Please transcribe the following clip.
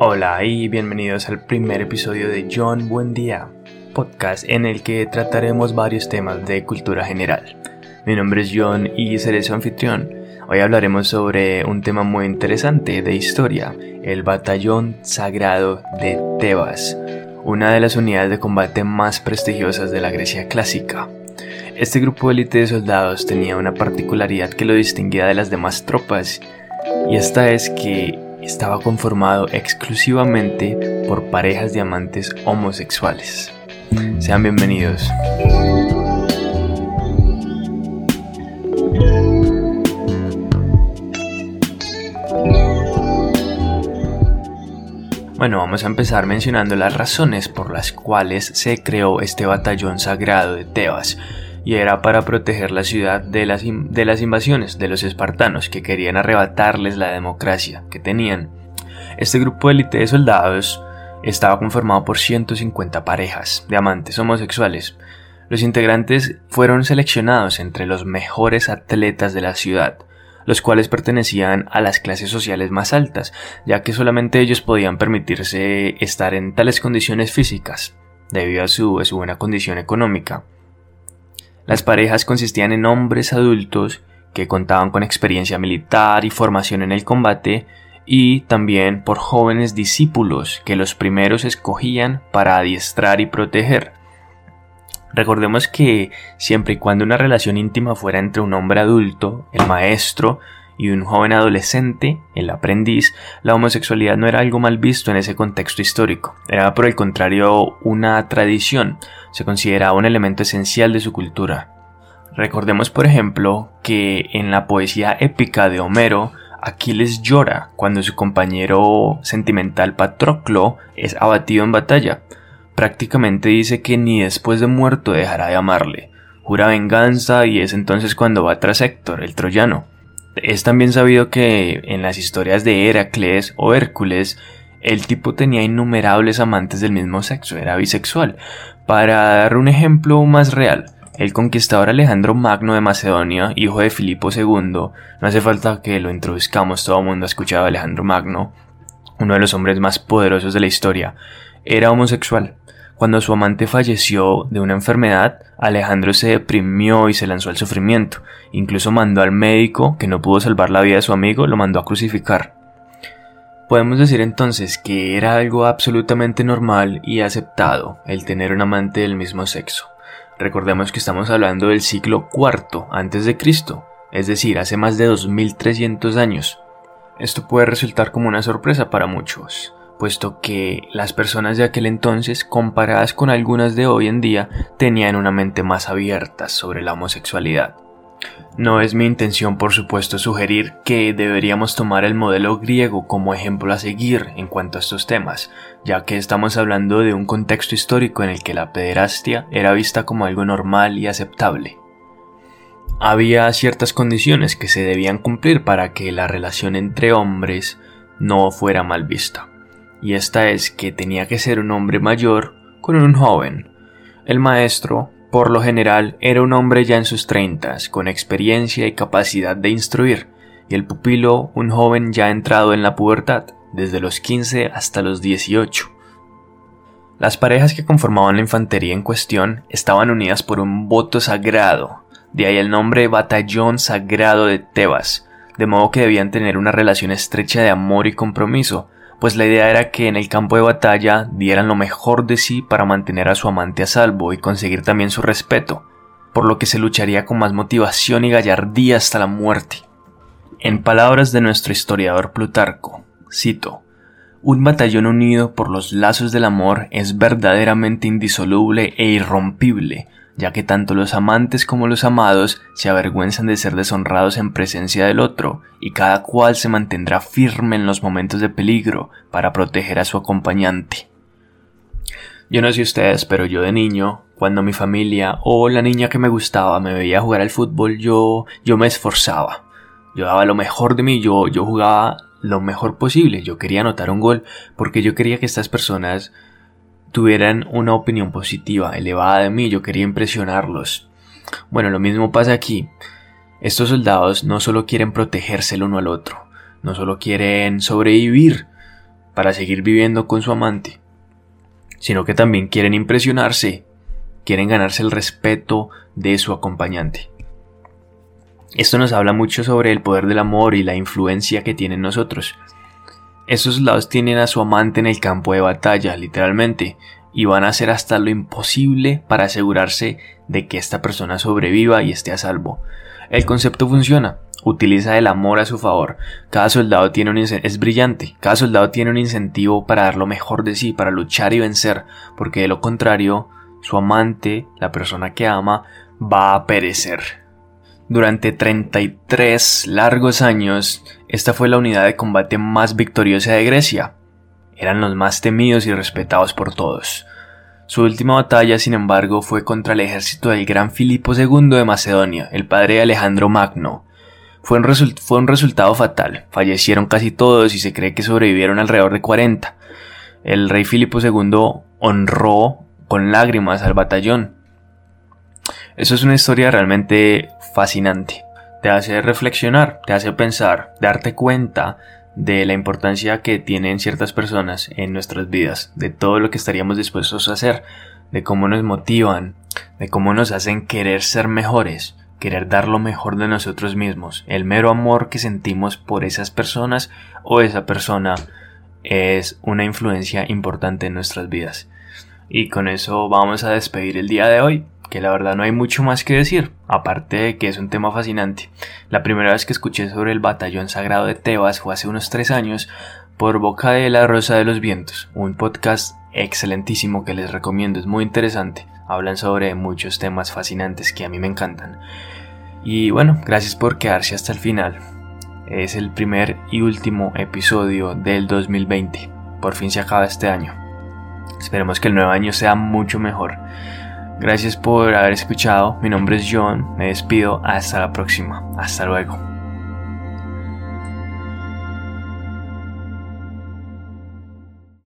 Hola y bienvenidos al primer episodio de John Buen Día, podcast en el que trataremos varios temas de cultura general. Mi nombre es John y seré su anfitrión. Hoy hablaremos sobre un tema muy interesante de historia, el Batallón Sagrado de Tebas, una de las unidades de combate más prestigiosas de la Grecia clásica. Este grupo de élite de soldados tenía una particularidad que lo distinguía de las demás tropas, y esta es que estaba conformado exclusivamente por parejas de amantes homosexuales. Sean bienvenidos. Bueno, vamos a empezar mencionando las razones por las cuales se creó este batallón sagrado de Tebas, y era para proteger la ciudad de las, de las invasiones de los espartanos que querían arrebatarles la democracia que tenían. Este grupo de élite de soldados estaba conformado por 150 parejas de amantes homosexuales. Los integrantes fueron seleccionados entre los mejores atletas de la ciudad, los cuales pertenecían a las clases sociales más altas, ya que solamente ellos podían permitirse estar en tales condiciones físicas, debido a su, buena condición económica. Las parejas consistían en hombres adultos que contaban con experiencia militar y formación en el combate, y también por jóvenes discípulos que los primeros escogían para adiestrar y proteger. Recordemos que siempre y cuando una relación íntima fuera entre un hombre adulto, el maestro, y un joven adolescente, el aprendiz, la homosexualidad no era algo mal visto en ese contexto histórico, era por el contrario una tradición, se consideraba un elemento esencial de su cultura. Recordemos por ejemplo que en la poesía épica de Homero, Aquiles llora cuando su compañero sentimental Patroclo es abatido en batalla, prácticamente dice que ni después de muerto dejará de amarle. Jura venganza y es entonces cuando va tras Héctor, el troyano. Es también sabido que en las historias de Heracles o Hércules, el tipo tenía innumerables amantes del mismo sexo, era bisexual. Para dar un ejemplo más real, el conquistador Alejandro Magno de Macedonia, hijo de Filipo II, no hace falta que lo introduzcamos, todo el mundo ha escuchado a Alejandro Magno, uno de los hombres más poderosos de la historia, era homosexual. Cuando su amante falleció de una enfermedad, Alejandro se deprimió y se lanzó al sufrimiento. Incluso mandó al médico, que no pudo salvar la vida de su amigo, lo mandó a crucificar. Podemos decir entonces que era algo absolutamente normal y aceptado el tener un amante del mismo sexo. Recordemos que estamos hablando del siglo IV antes de Cristo, es decir, hace más de 2300 años. Esto puede resultar como una sorpresa para muchos, puesto que las personas de aquel entonces, comparadas con algunas de hoy en día, tenían una mente más abierta sobre la homosexualidad. No es mi intención, por supuesto, sugerir que deberíamos tomar el modelo griego como ejemplo a seguir en cuanto a estos temas, ya que estamos hablando de un contexto histórico en el que la pederastia era vista como algo normal y aceptable. Había ciertas condiciones que se debían cumplir para que la relación entre hombres no fuera mal vista y esta es que tenía que ser un hombre mayor con un joven. El maestro, por lo general, era un hombre ya en sus treintas, con experiencia y capacidad de instruir, y el pupilo un joven ya entrado en la pubertad, desde los 15 hasta los 18. Las parejas que conformaban la infantería en cuestión estaban unidas por un voto sagrado, de ahí el nombre Batallón Sagrado de Tebas, de modo que debían tener una relación estrecha de amor y compromiso, pues la idea era que en el campo de batalla dieran lo mejor de sí para mantener a su amante a salvo y conseguir también su respeto, por lo que se lucharía con más motivación y gallardía hasta la muerte. En palabras de nuestro historiador Plutarco, cito, un batallón unido por los lazos del amor es verdaderamente indisoluble e irrompible, ya que tanto los amantes como los amados se avergüenzan de ser deshonrados en presencia del otro, y cada cual se mantendrá firme en los momentos de peligro para proteger a su acompañante. Yo no sé ustedes, pero yo de niño, cuando mi familia o la niña que me gustaba me veía jugar al fútbol, yo, yo me esforzaba. Yo daba lo mejor de mí, yo, yo jugaba lo mejor posible, yo quería anotar un gol, porque yo quería que estas personas tuvieran una opinión positiva, elevada de mí, yo quería impresionarlos. Bueno, lo mismo pasa aquí. Estos soldados no solo quieren protegerse el uno al otro, no solo quieren sobrevivir para seguir viviendo con su amante, sino que también quieren impresionarse, quieren ganarse el respeto de su acompañante. Esto nos habla mucho sobre el poder del amor y la influencia que tiene en nosotros. Esos lados tienen a su amante en el campo de batalla, literalmente, y van a hacer hasta lo imposible para asegurarse de que esta persona sobreviva y esté a salvo. El concepto funciona, utiliza el amor a su favor. Cada soldado tiene un es brillante, cada soldado tiene un incentivo para dar lo mejor de sí, para luchar y vencer, porque de lo contrario, su amante, la persona que ama, va a perecer. Durante 33 largos años, esta fue la unidad de combate más victoriosa de Grecia. Eran los más temidos y respetados por todos. Su última batalla, sin embargo, fue contra el ejército del gran Filipo II de Macedonia, el padre de Alejandro Magno. Fue un, fue un resultado fatal, fallecieron casi todos y se cree que sobrevivieron alrededor de 40. El rey Filipo II honró con lágrimas al batallón. Eso es una historia realmente fascinante. Te hace reflexionar, te hace pensar, darte cuenta de la importancia que tienen ciertas personas en nuestras vidas, de todo lo que estaríamos dispuestos a hacer, de cómo nos motivan, de cómo nos hacen querer ser mejores, querer dar lo mejor de nosotros mismos. El mero amor que sentimos por esas personas o esa persona es una influencia importante en nuestras vidas. Y con eso vamos a despedir el día de hoy que la verdad no hay mucho más que decir, aparte de que es un tema fascinante. La primera vez que escuché sobre el batallón sagrado de Tebas fue hace unos tres años por boca de La Rosa de los Vientos, un podcast excelentísimo que les recomiendo, es muy interesante. Hablan sobre muchos temas fascinantes que a mí me encantan. Y bueno, gracias por quedarse hasta el final. Es el primer y último episodio del 2020. Por fin se acaba este año. Esperemos que el nuevo año sea mucho mejor. Gracias por haber escuchado. Mi nombre es John. Me despido. Hasta la próxima. Hasta luego.